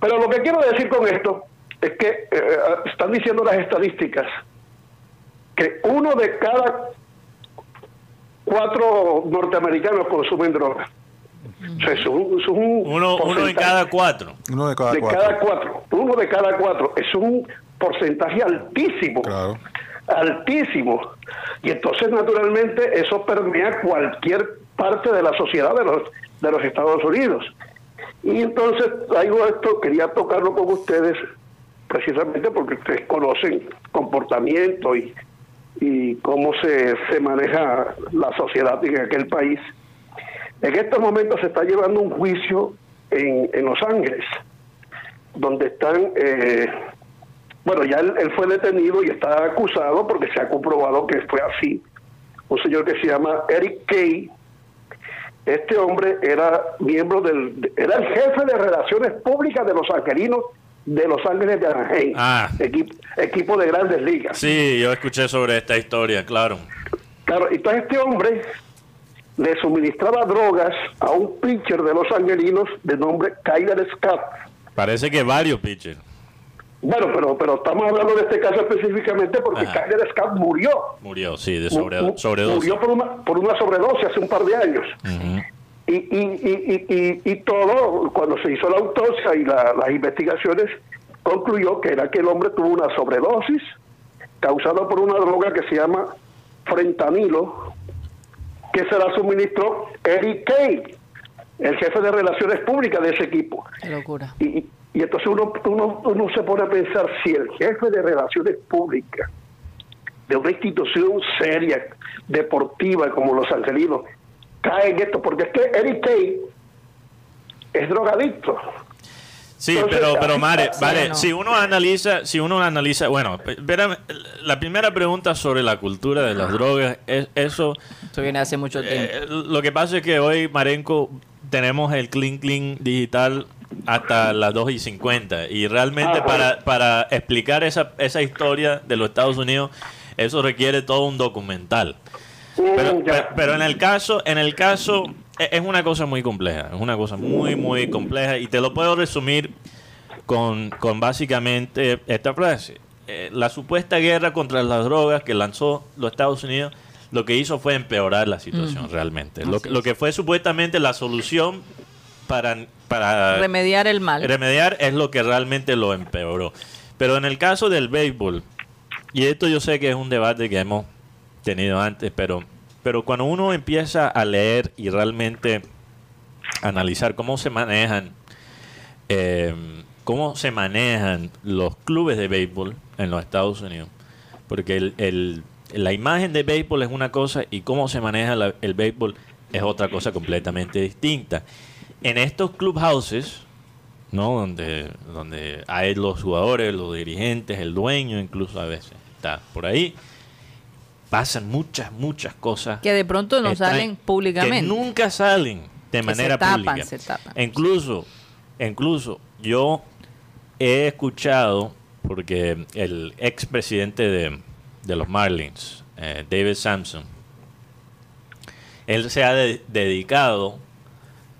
Pero lo que quiero decir con esto es que eh, eh, están diciendo las estadísticas que uno de cada cuatro norteamericanos consumen drogas. uno, uno de cada cuatro. Uno de cada, cuatro. Uno de cada cuatro. Es un porcentaje altísimo. Altísimo. Y entonces, naturalmente, eso permea cualquier parte de la sociedad de los, de los Estados Unidos. Y entonces traigo esto, quería tocarlo con ustedes, precisamente porque ustedes conocen comportamiento y, y cómo se, se maneja la sociedad en aquel país. En estos momentos se está llevando un juicio en, en Los Ángeles, donde están, eh, bueno, ya él, fue detenido y está acusado porque se ha comprobado que fue así. Un señor que se llama Eric Kay, este hombre era miembro del, era el jefe de relaciones públicas de los angelinos de Los Ángeles de Anaheim, ah. equipo, de grandes ligas. Sí, yo escuché sobre esta historia, claro. Claro, entonces este hombre le suministraba drogas a un pitcher de los angelinos de nombre Kyler Scott. Parece que varios pitchers. Bueno, pero pero estamos hablando de este caso específicamente porque Kyler Scott murió. Murió, sí, de sobredosis. Murió por una, por una sobredosis hace un par de años. Y, y, y, y, todo, cuando se hizo la autopsia y las investigaciones, concluyó que era que el hombre tuvo una sobredosis causada por una droga que se llama frentanilo, que se la suministró Eric Kay, el jefe de relaciones públicas de ese equipo. Qué locura. Y, y entonces uno, uno, uno se pone a pensar si el jefe de relaciones públicas de una institución seria, deportiva como los angelinos, cae en esto, porque es que Eric Kay es drogadicto. Sí, pero, pero Mare, vale, si uno analiza, si uno analiza, bueno, la primera pregunta sobre la cultura de las drogas, es, eso... Eso viene hace mucho tiempo. Eh, lo que pasa es que hoy, Marenco, tenemos el Clean Clean digital hasta las 2 y 50 y realmente ah, para, para explicar esa, esa historia de los Estados Unidos, eso requiere todo un documental. Pero, pero, en el caso, en el caso, e, es una cosa muy compleja, es una cosa muy, muy compleja y te lo puedo resumir con, con básicamente esta frase. Eh, la supuesta guerra contra las drogas que lanzó los Estados Unidos lo que hizo fue empeorar la situación realmente. Lo, lo, que fue supuestamente la solución para, para remediar el mal. Remediar es lo que realmente lo empeoró. Pero en el caso del béisbol, y esto yo sé que es un debate que hemos tenido antes, pero, pero cuando uno empieza a leer y realmente analizar cómo se manejan, eh, cómo se manejan los clubes de béisbol en los Estados Unidos, porque el, la imagen de béisbol es una cosa y cómo se maneja el béisbol es otra cosa completamente distinta. En estos clubhouses, ¿no? Donde, donde hay los jugadores, los dirigentes, el dueño incluso a veces está por ahí pasan muchas, muchas cosas. Que de pronto no salen públicamente. Que nunca salen de manera pública. Incluso, incluso yo he escuchado, porque el expresidente de, de los Marlins, eh, David Sampson, él se ha dedicado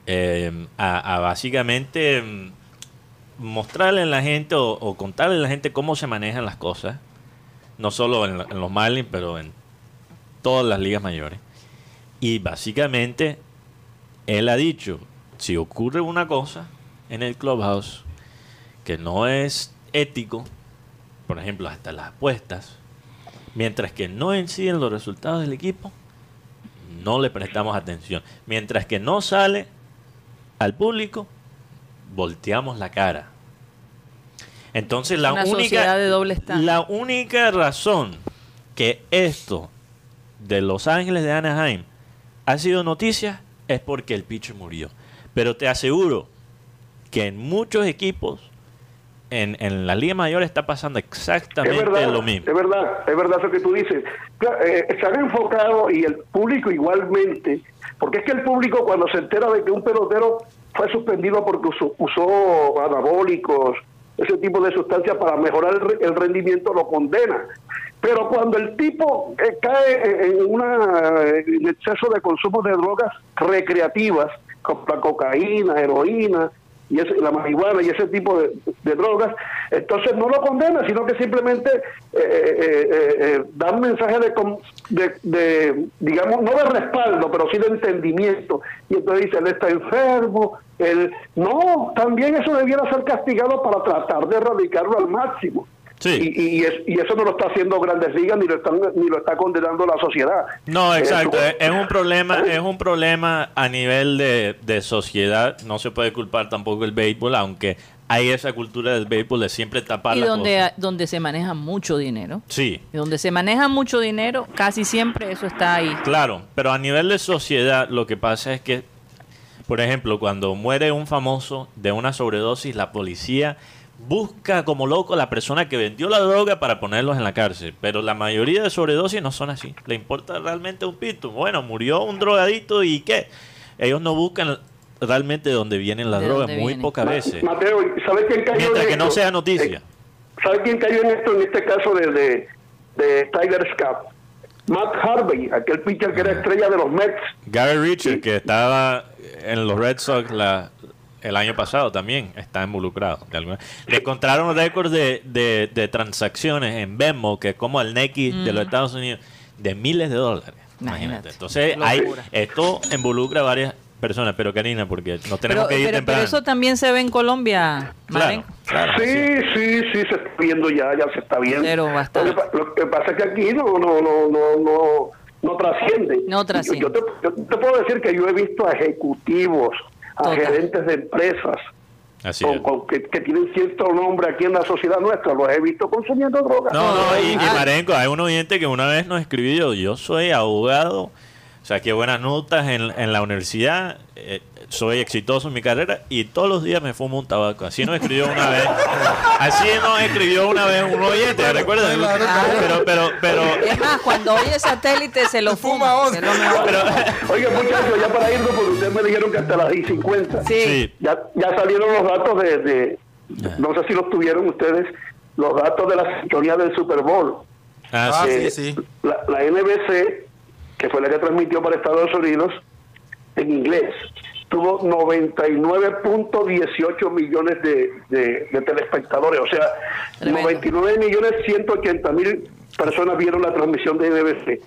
eh, a, básicamente mm, mostrarle a la gente o, contarle a la gente cómo se manejan las cosas, no solo en los Marlins, pero en todas las ligas mayores. Y básicamente, él ha dicho, si ocurre una cosa en el clubhouse que no es ético, por ejemplo, hasta las apuestas, mientras que no inciden los resultados del equipo, no le prestamos atención. Mientras que no sale al público, volteamos la cara. Entonces la única, la única razón que esto de Los Ángeles de Anaheim ha sido noticia es porque el pitcher murió. Pero te aseguro que en muchos equipos en, en la Liga Mayor está pasando exactamente lo mismo. Es verdad, es verdad eso que tú dices. Eh, se han enfocado y el público igualmente, porque es que el público cuando se entera de que un pelotero fue suspendido porque usó anabólicos, ese tipo de sustancias para mejorar el, rendimiento lo condena. Pero cuando el tipo eh, cae en, una, exceso de consumo de drogas recreativas, como la cocaína, heroína, y la marihuana y ese tipo de, drogas, entonces no lo condena, sino que simplemente eh, eh, eh, da un mensaje de, de, digamos, no de respaldo, pero sí de entendimiento. Y entonces dice, él está enfermo, él... No, también eso debiera ser castigado para tratar de erradicarlo al máximo. Y, y, eso no lo está haciendo Grandes Ligas ni lo están ni lo está condenando la sociedad. No, exacto. es, un problema, ¿Eh? es un problema a nivel de, de, sociedad. No se puede culpar tampoco el béisbol, aunque hay esa cultura del béisbol de siempre tapar y donde donde se maneja mucho dinero. Sí. Y donde se maneja mucho dinero, casi siempre eso está ahí. Claro, pero a nivel de sociedad lo que pasa es que, por ejemplo, cuando muere un famoso de una sobredosis, la policía busca como loco a la persona que vendió la droga para ponerlos en la cárcel. Pero la mayoría de sobredosis no son así. Le importa realmente un pito. Bueno, murió un drogadito y qué. Ellos no buscan realmente de dónde vienen las drogas muy pocas veces. Mateo, ¿sabes quién cayó Mientras en que no sea noticia. Eh, ¿Sabes quién cayó en esto en este caso de, de, de Tiger Cup? Matt Harvey, aquel pitcher que era estrella de los Mets. Gary Richard, que estaba en los Red Sox la, el año pasado también está involucrado. De alguna... Le encontraron récords de, de, transacciones en Venmo, que es como el Neki de los Estados Unidos, de miles de dólares. Imagínate. Entonces, hay, esto involucra a varias personas, pero Karina, porque nos tenemos que ir pero, temprano. Pero eso también se ve en Colombia, claro, sí, sí, sí, se está viendo ya, ya se está viendo. Pero lo, que, pasa es que aquí no, no, no, no, no, no trasciende. No trasciende. Yo, te, yo, te, puedo decir que yo he visto a ejecutivos a gerentes de empresas que, tienen cierto nombre aquí en la sociedad nuestra, los he visto consumiendo drogas. No, no, y, Marenco, hay un oyente que una vez nos escribió, yo soy abogado, o sea, que buenas notas en, en la universidad, eh, soy exitoso en mi carrera y todos los días me fumo un tabaco. Así nos escribió una vez. Así nos escribió una vez un oyente, ¿recuerdas? Pero, pero, pero. Es más, cuando oye satélite se lo fuma. pero, Oiga, muchachos, ya para irnos, porque ustedes me dijeron que hasta las 10 50. Sí. Ya, ya salieron los datos de, de. No sé si los tuvieron ustedes, los datos de la sintonía del Super Bowl. Ah, sí, sí. La, la NBC, que fue la que transmitió para Estados Unidos, en inglés, tuvo 99.18 millones de, de, telespectadores, o sea, 99 millones 180 mil personas vieron la transmisión de NBC.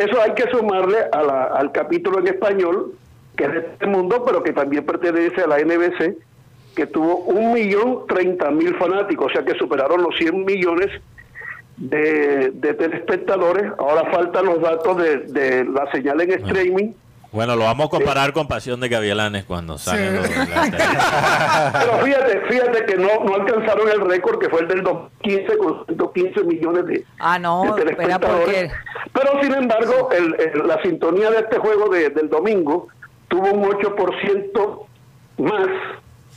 Eso hay que sumarle a la, al capítulo en español, que es de este mundo, pero que también pertenece a la NBC, que tuvo un millón treinta mil fanáticos, o sea que superaron los 100 millones de, de telespectadores. Ahora faltan los datos de, de la señal en streaming. Bueno, lo vamos a comparar con Pasión de Gavialanes cuando salen los, Pero fíjate, fíjate que no, no alcanzaron el récord que fue el del 2015 con 115 millones de, ah, no, telespectadores. Pero sin embargo, el, la sintonía de este juego de, del domingo tuvo un 8% más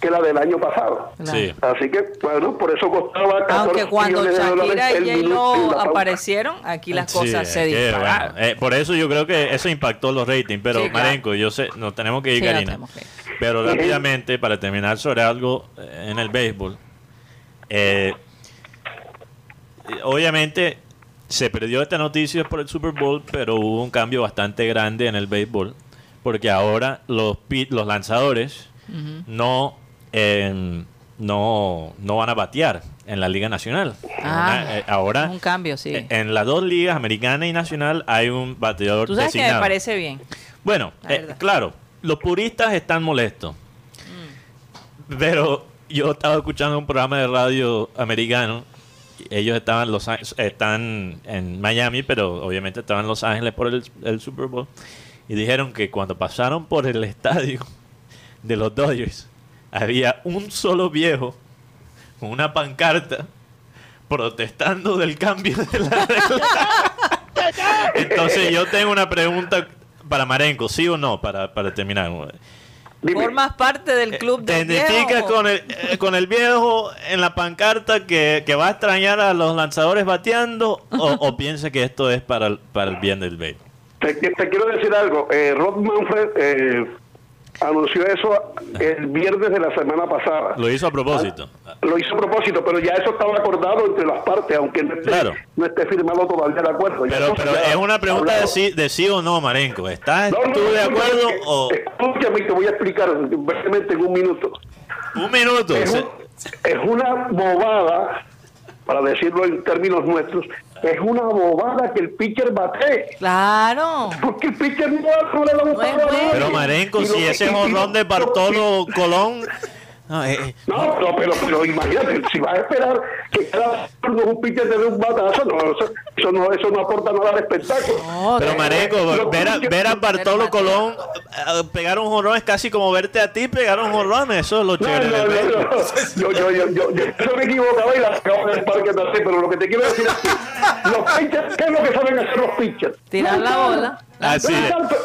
que la del año pasado. Así que, bueno, por eso costaba 14 Aunque cuando Shakira y j aparecieron, aquí las cosas se dispararon. Eh, por eso yo creo que eso impactó los ratings. Pero, Marenco, yo sé, nos tenemos que ir, Karina. Pero rápidamente, para terminar sobre algo eh, en el béisbol. Eh, obviamente se perdió esta noticia por el Super Bowl, pero hubo un cambio bastante grande en el béisbol. Porque ahora los, los lanzadores no no, no van a batear en la Liga Nacional. Ah, eh, ahora, un cambio, sí. Eh, en las dos ligas, americana y nacional, hay un bateador ¿Tú sabes que me parece bien. Bueno, eh, claro, los puristas están molestos. Mm. Pero yo estaba escuchando un programa de radio americano. Ellos estaban, los, están en Miami, pero obviamente estaban en Los Ángeles por el, el Super Bowl. Y dijeron que cuando pasaron por el estadio de los Dodgers, había un solo viejo con una pancarta protestando del cambio de la regla. Entonces yo tengo una pregunta para Marenco, ¿sí o no? Para, para terminar. ¿Formas parte del club de ¿Te identificas con el, eh, con el viejo en la pancarta que, va a extrañar a los lanzadores bateando o, o piensa que esto es para el, para el bien del béisbol? Te, quiero decir algo. Eh, Rod Manfred eh, anunció eso el viernes de la semana pasada. Lo hizo a propósito. Ah, lo hizo a propósito, pero ya eso estaba acordado entre las partes, aunque no esté, no esté firmado todavía el acuerdo. Pero, pero es una pregunta de sí, de sí, o no, Marenco. ¿Estás tú de acuerdo o...? Escúchame, te voy a explicar brevemente en un minuto. Un minuto. Es, es una bobada, para decirlo en términos nuestros, es una bobada que el pitcher bate. Claro. Porque el pitcher no, no le da un No es Pero Marenco, si ese jonrón de Bartolo Colón no, eh, eh. no, pero, pero imagínate, si vas a esperar que cada uno un pitcher te dé un batazo, no, eso, no, eso no aporta nada al espectáculo. pero Mareco, ver a, ver a Bartolo Colón eh, pegar un jonrón es casi como verte a ti pegar un jonrón, eso es lo chévere. No, no, no, yo, yo, yo, yo, yo, me equivocaba y la acabo del parque también, pero lo que te quiero decir es que los pitchers, ¿qué es lo que saben hacer los pitchers? Tirar la bola. Así.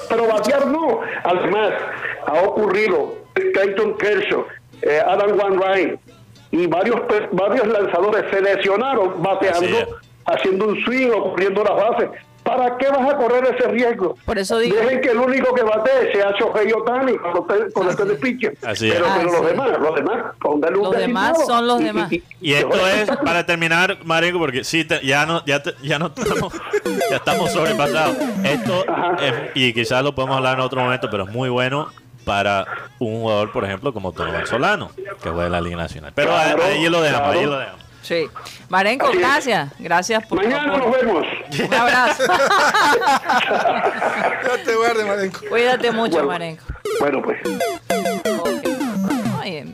Pero batear no. Además, ha ocurrido Clayton Kershaw eh, Adam Van Ryan y varios varios lanzadores se lesionaron bateando, haciendo un swing o corriendo las bases. ¿Para qué vas a correr ese riesgo? Por eso digo. Dejen que el único que bate sea Shohei Otani con este de pitcher. Pero, pero los demás, los demás, un Los demás son los demás. Y, esto es para terminar, Marenco, porque sí, ya no, ya, ya no estamos, ya estamos sobrepasados. Esto, y quizás lo podemos hablar en otro momento, pero es muy bueno para un jugador, por ejemplo, como Tony Solano, que juega en la Liga Nacional. Pero ahí lo dejamos, ahí lo dejamos. Sí. Marenco, gracias. Gracias por Mañana nos vemos. Un abrazo. te guarde, Marenco. Cuídate mucho, Marenco. Bueno, pues.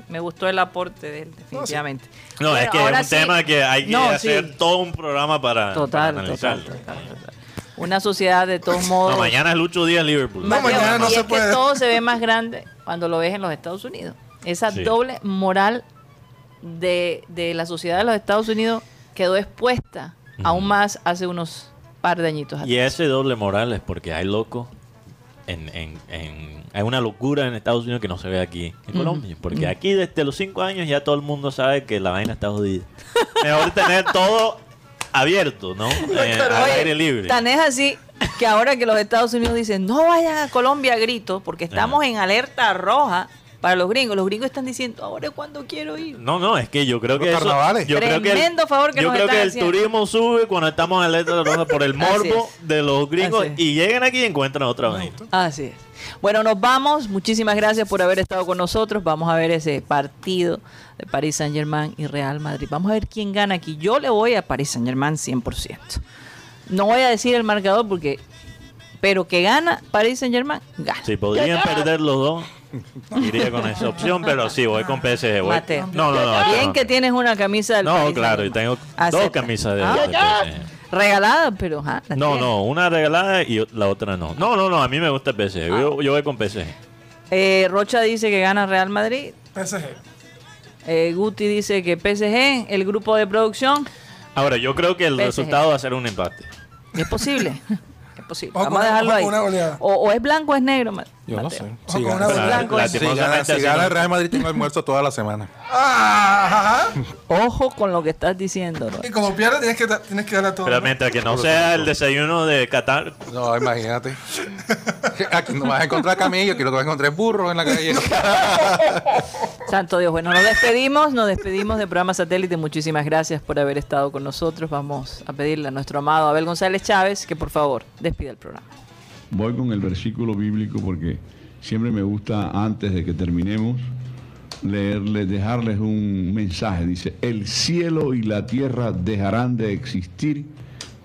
me gustó el aporte de él, definitivamente. No, es que es un tema que hay que hacer todo un programa para, total, analizarlo. Total, total, total. Una sociedad de todos modos. No, mañana es Lucho Díaz Liverpool. No, mañana no y se es puede. Que todo se ve más grande cuando lo ves en los Estados Unidos. Esa doble moral de, de, la sociedad de los Estados Unidos quedó expuesta aún más hace unos par de añitos atrás. Y ese doble moral es porque hay locos en, en, en, hay una locura en Estados Unidos que no se ve aquí en Colombia. Porque aquí desde los cinco años ya todo el mundo sabe que la vaina está jodida. Mejor tener todo abierto, ¿no? Eh, al aire libre. Tan es así que ahora que los Estados Unidos dicen no vayan a Colombia a grito porque estamos en alerta roja para los gringos. Los gringos están diciendo ahora es cuando quiero ir. No, no, es que yo creo que eso, yo creo que el, favor que yo creo que el turismo sube cuando estamos en alerta roja por el morbo de los gringos y llegan aquí y encuentran otra vez. Así es. Bueno, nos vamos. Muchísimas gracias por haber estado con nosotros. Vamos a ver ese partido de París Saint Germain y Real Madrid. Vamos a ver quién gana aquí. Yo le voy a París Saint Germain 100%. No voy a decir el marcador porque... Pero que gana París Saint Germain, gana. Si podrían perder los dos, iría con esa opción, pero sí, voy con PSG. Voy. Mateo. No, no, no. Bien que tienes una camisa del No, claro, y tengo dos camisas de, ah. Regalada, pero ah, No, no, una regalada y la otra no. No, no, no, a mí me gusta el PSG. Yo, yo, voy con PSG. Eh, Rocha dice que gana Real Madrid. PSG. Eh, Guti dice que PSG, el grupo de producción. Ahora, yo creo que el PSG. resultado va a ser un empate. Es posible. es posible. Vamos a dejarlo ahí. O, o, es blanco o es negro. Yo no sé. Si gana, blanco, la, si gana, si gana el Real Madrid, tengo almuerzo toda la semana. Ajá. Ojo con lo que estás diciendo. ¿no? Y como pierde, tienes que, tienes que darle todo. Pero mientras que no sea el desayuno de Qatar. No, imagínate. Aquí no vas a encontrar camello, aquí lo que vas a encontrar es burros en la calle. Santo Dios. Bueno, nos despedimos, nos despedimos del programa Satélite. Muchísimas gracias por haber estado con nosotros. Vamos a pedirle a nuestro amado Abel González Chávez que por favor despida el programa. Voy con el versículo bíblico porque siempre me gusta antes de que terminemos leerles, dejarles un mensaje. Dice, el cielo y la tierra dejarán de existir,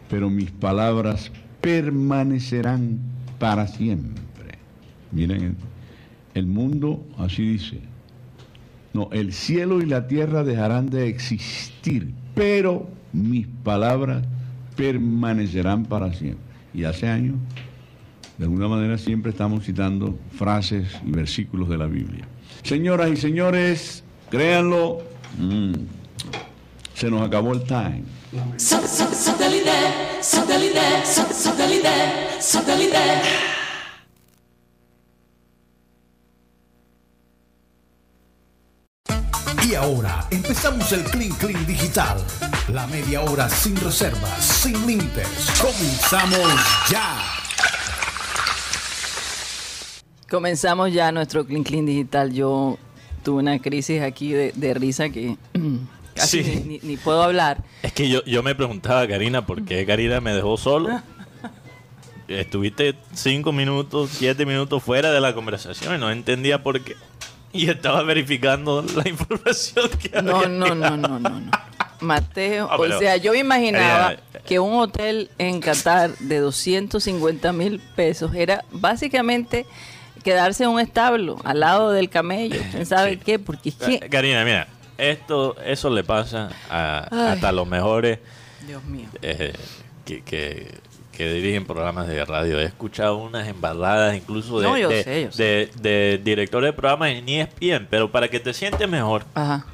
pero mis palabras permanecerán para siempre. Miren, el mundo así dice. No, el cielo y la tierra dejarán de existir, pero mis palabras permanecerán para siempre. Y hace años, de alguna manera, siempre estamos citando frases y versículos de la Biblia. Señoras y señores, créanlo, mmm, se nos acabó el time. Satélite, satélite, satélite, satélite. Y ahora empezamos el Clean Clean Digital. La media hora sin reservas, sin límites. Comenzamos ya. Comenzamos ya nuestro Clean Clean Digital. Yo tuve una crisis aquí de, de risa que casi sí. ni, ni, puedo hablar. Es que yo, yo me preguntaba, Karina, ¿por qué Karina me dejó solo? Estuviste cinco minutos, siete minutos fuera de la conversación y no entendía por qué. y estaba verificando la información que No, había no, no, no, no, no. Mateo, Ah, o sea, yo me imaginaba Eh, que un hotel en Qatar de 250 mil pesos era básicamente quedarse en un establo al lado del camello. ¿Quién sabe Sí. qué? Porque es que... Karina, mira, esto, eso le pasa a, hasta los mejores Dios mío. eh, que, que, que dirigen programas de radio. He escuchado unas embaladas incluso de, No, yo de, sé, yo sé. de- de directores de programas en ESPN, pero para que te sientes mejor, Ajá.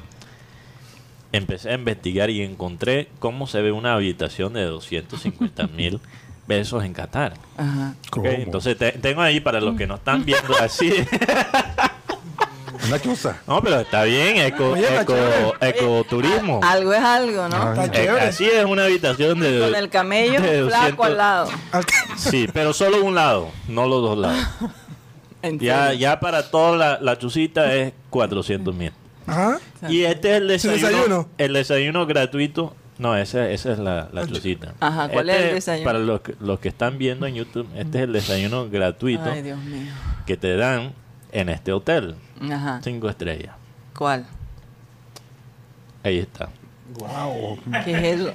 empecé a investigar y encontré cómo se ve una habitación de 250 mil pesos en Qatar. Ajá. Entonces te- tengo ahí para los que no están viendo así. Una chuza. No, pero está bien, eco, Oye, está eco, chévere. ecoturismo. Algo es algo, ¿no? Está Eh, chévere. así es una habitación de. Con el camello de flaco 200 al lado. Sí, pero solo un lado, no los dos lados. Ya, ya para toda la, la chucita es 400 mil. Ajá. Y este es el desayuno. desayuno? El desayuno gratuito. No, esa, esa es la, la chucita. Ajá, ¿cuál es el desayuno? Para los que, los que están viendo en YouTube, este es el desayuno gratuito Ay, Dios mío. que te dan en este hotel. Ajá. Cinco estrellas. ¿Cuál? Ahí está. ¿Qué es eso?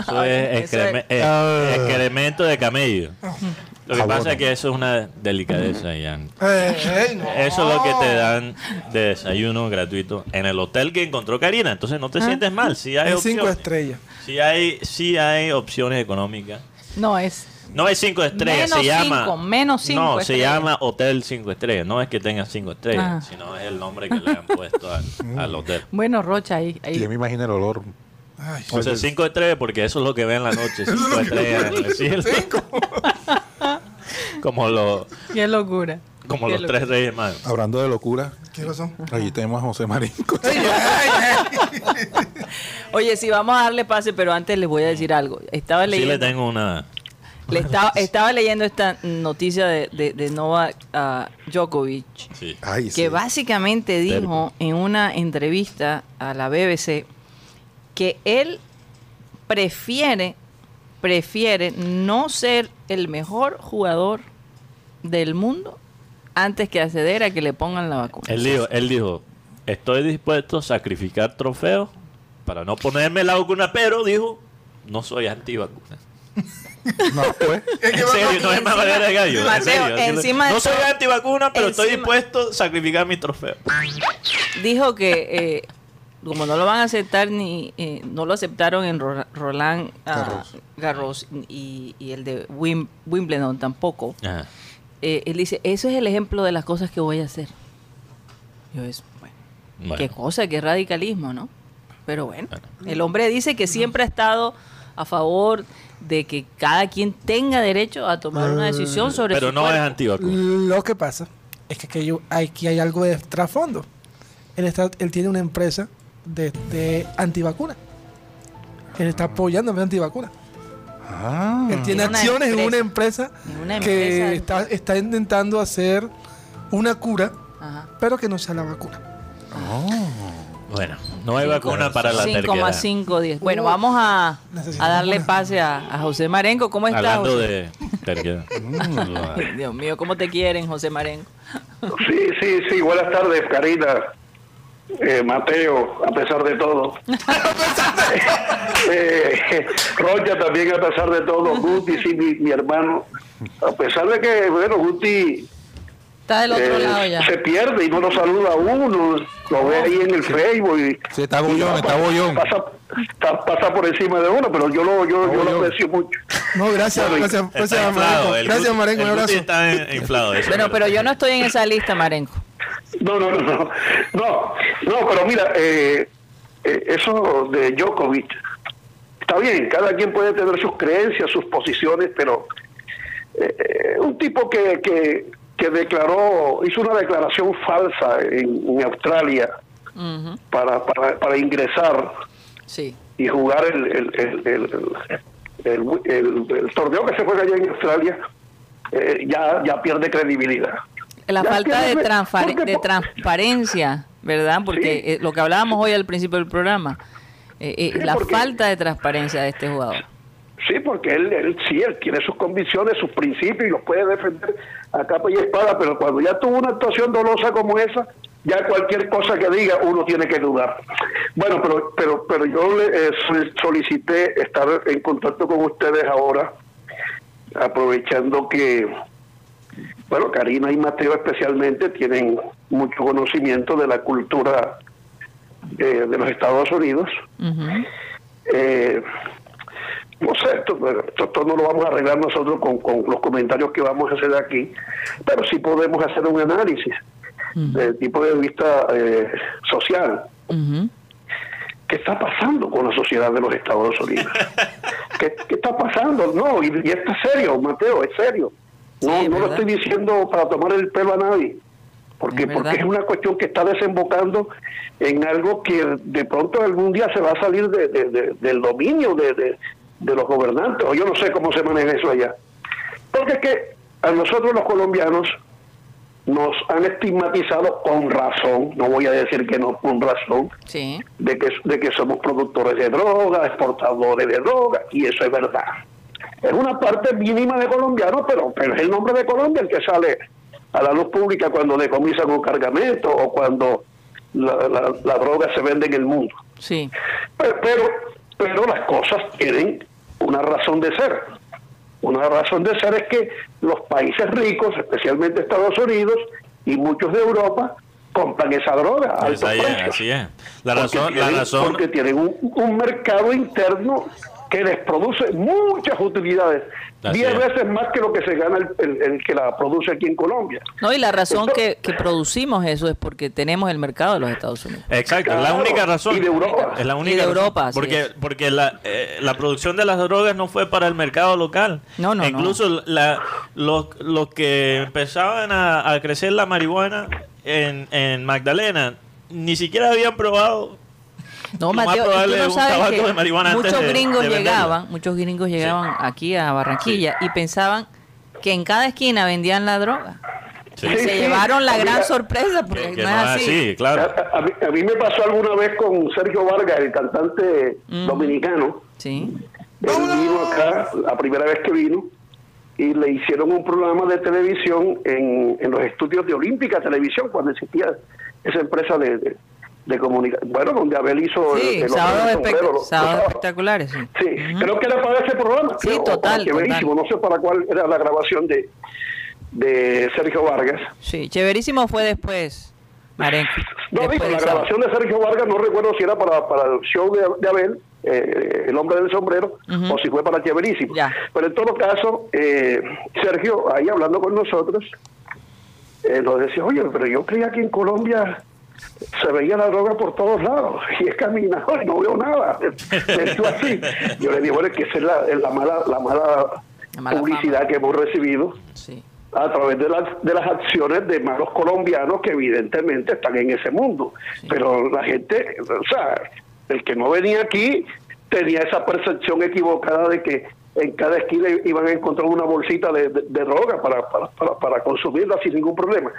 Eso es excreme- es- eh, excremento de camello. Lo que Abono. pasa es que eso es una delicadeza, Ian. Eh, eh, no. Eso es lo que te dan de desayuno gratuito en el hotel que encontró Karina. Entonces no te sientes mal. Si hay Es cinco opciones. estrellas. Si hay, si hay opciones económicas. No, es... No es cinco estrellas, Menos se llama. cinco, menos cinco No, estrellas. se llama Hotel Cinco Estrellas. No es que tenga cinco estrellas, Ajá. sino es el nombre que le han puesto al, al hotel. Bueno, Rocha, ahí... ahí. Yo me imagino el olor. Ay, O sea, cinco estrellas porque eso es lo que ve en la noche. Cinco estrellas en el cielo. como los, Qué locura. como Qué los locura. tres reyes magos. Hablando de locura, ¿qué pasó? allí tenemos a José Marín. Oye, sí, vamos a darle pase, pero antes les voy a decir algo. Estaba Sí leyendo... le tengo una... Le estaba, estaba leyendo esta noticia de, de, de Novak ah, Djokovic, Sí. Ay, que sí. básicamente dijo en una entrevista a la BBC que él prefiere, prefiere no ser el mejor jugador del mundo antes que acceder a que le pongan la vacuna. Él dijo, él dijo, estoy dispuesto a sacrificar trofeos para no ponerme la vacuna, pero dijo, no soy antivacuna. No, pues. En serio, no es más manera de gallo. en serio, encima no soy antivacuna, pero estoy dispuesto a sacrificar mis trofeos. dijo que eh, como no lo van a aceptar ni eh, no lo aceptaron en Ro- Roland ah, Garros. Garros y, y el de Wim- Wimbledon tampoco Ajá. Eh, él dice eso es el ejemplo de las cosas que voy a hacer yo es bueno, Bueno. qué cosa qué radicalismo no pero bueno el hombre dice que siempre ha estado a favor de que cada quien tenga derecho a tomar una decisión sobre Pero su no es cuerpo. antivacuna. Lo que pasa es que aquí hay, aquí hay algo de trasfondo. Él, está, él tiene una empresa de, de antivacuna. Él está apoyando a antivacuna. Ah. Él tiene una acciones en una empresa. empresa una que empresa. está, está intentando hacer una cura, Ajá. pero que no sea la vacuna. Bueno, no hay vacuna para la terquedad. 5,510. Bueno, vamos a, a darle una. pase a, a José Marengo. ¿Cómo estás? Hablando José? de terquedad. Ay, Dios mío, ¿cómo te quieren, José Marengo? Sí, sí, sí. Buenas tardes, Karina. Eh, Mateo, a pesar de todo. eh, Rocha también, a pesar de todo. Guti, sí, mi, mi hermano. A pesar de que, bueno, Guti Está del otro eh, lado ya. se pierde y no lo saluda a uno. Lo ve ahí en el Facebook. Y, Sí, está bollón, está bollón. Pasa, está- pasa por encima de uno, pero yo lo, yo, yo lo aprecio mucho. No, gracias, Bueno, gracias, gracias, inflado. Marengo. el Gracias, Marengo, un abrazo. está inflado. eso Bueno, pero yo no estoy en esa lista, Marengo. No, no, no, no, no, no, pero mira, eh, eh, eso de Djokovic, está bien, cada quien puede tener sus creencias, sus posiciones, pero eh, un tipo que, que, que declaró, hizo una declaración falsa en, en Australia para, para, para ingresar Sí. y jugar el, el, el, el, el- el- el torneo que se juega allá en Australia, eh, ya, ya pierde credibilidad. La Ya falta de, porque- transparencia, ¿verdad? Porque Sí. eh, lo que hablábamos hoy al principio del programa, eh, eh, Sí, la porque- falta de transparencia de este jugador. Sí, porque él, él sí, él tiene sus convicciones, sus principios y los puede defender a capa y espada, pero cuando ya tuvo una actuación dolosa como esa, ya cualquier cosa que diga uno tiene que dudar. Bueno, pero pero pero yo le eh, sol- solicité estar en contacto con ustedes ahora, aprovechando que, bueno, Karina y Mateo especialmente tienen mucho conocimiento de la cultura eh, de los Estados Unidos. Ujú. Eh, no sé, esto, esto- no lo vamos a arreglar nosotros con, con los comentarios que vamos a hacer aquí, pero sí podemos hacer un análisis desde el tipo de vista eh, social. Ujú. ¿Qué está pasando con la sociedad de los Estados Unidos? ¿Qué, qué está pasando? No, y, y esto es serio, Mateo, es serio. No, Sí, no lo estoy diciendo para tomar el pelo a nadie, porque, Es porque es una cuestión que está desembocando en algo que de pronto algún día se va a salir de- de- de- del dominio de, los gobernantes, o yo no sé cómo se maneja eso allá. Porque es que a nosotros los colombianos nos han estigmatizado con razón, no voy a decir que no con razón, Sí. de que, de que somos productores de droga, exportadores de droga, y eso es verdad. Es una parte mínima de colombianos, pero, pero es el nombre de Colombia el que sale a la luz pública cuando decomisan un cargamento o cuando la, la- la droga se vende en el mundo. Sí. Pero, pero, pero las cosas tienen una razón de ser. Una razón de ser es que los países ricos, especialmente Estados Unidos y muchos de Europa, compran esa droga a altos Así es, precios. así es. La Porque razón, la tienen- razón, Porque tienen un, un mercado interno que les produce muchas utilidades, Así diez es. veces más que lo que se gana el, el- el que la produce aquí en Colombia. No, y la razón Entonces- que, que producimos eso es porque tenemos el mercado de los Estados Unidos. Exacto, es la única razón. y de Europa. Es la Y única de razón. Europa, Porque, es. porque la, eh, la producción de las drogas no fue para el mercado local. No, no, no. Incluso la- los, los que empezaban a, a crecer la marihuana en, en Magdalena ni siquiera habían probado. No, Mateo, tú no sabes que de muchos de- gringos de llegaban, muchos gringos llegaban aquí a Barranquilla y pensaban que en cada esquina vendían la droga. Sí. Y Sí, se llevaron la gran sorpresa Que- porque que no es así. claro. A, a mí, a mí me pasó alguna vez con Sergio Vargas, el cantante Mm. dominicano. Sí. Él vino acá, la primera vez que vino, y le hicieron un programa de televisión en, en los estudios de Olímpica Televisión, cuando existía esa empresa de, de, de comunicación. Bueno, donde Abel hizo Sí, el, espe- sombrero, los sábados. espectaculares, sí. Sí, creo que era para ese programa. Sí, creo, total, no sé para cuál era la grabación de, de Sergio Vargas. Sí, chéverísimo fue después, Marenco. No, después digo, la sábado. grabación de Sergio Vargas no recuerdo si era para, para el show de, de Abel, eh, El hombre del sombrero, o si fue para Chéverísimo. Ya. Pero en todo caso, eh, Sergio, ahí hablando con nosotros, eh, nos decía, oye, pero yo creía que en Colombia se veía la droga por todos lados y he caminado y no veo nada. Así. Yo le digo, bueno, es que esa es la, la mala, la mala, La mala publicidad fama. que hemos recibido Sí. a través de las, de las acciones de malos colombianos que evidentemente están en ese mundo. Pero la gente, o sea, el que no venía aquí tenía esa percepción equivocada de que en cada esquina iban a encontrar una bolsita de, de- de droga para, para, para, para consumirla sin ningún problema.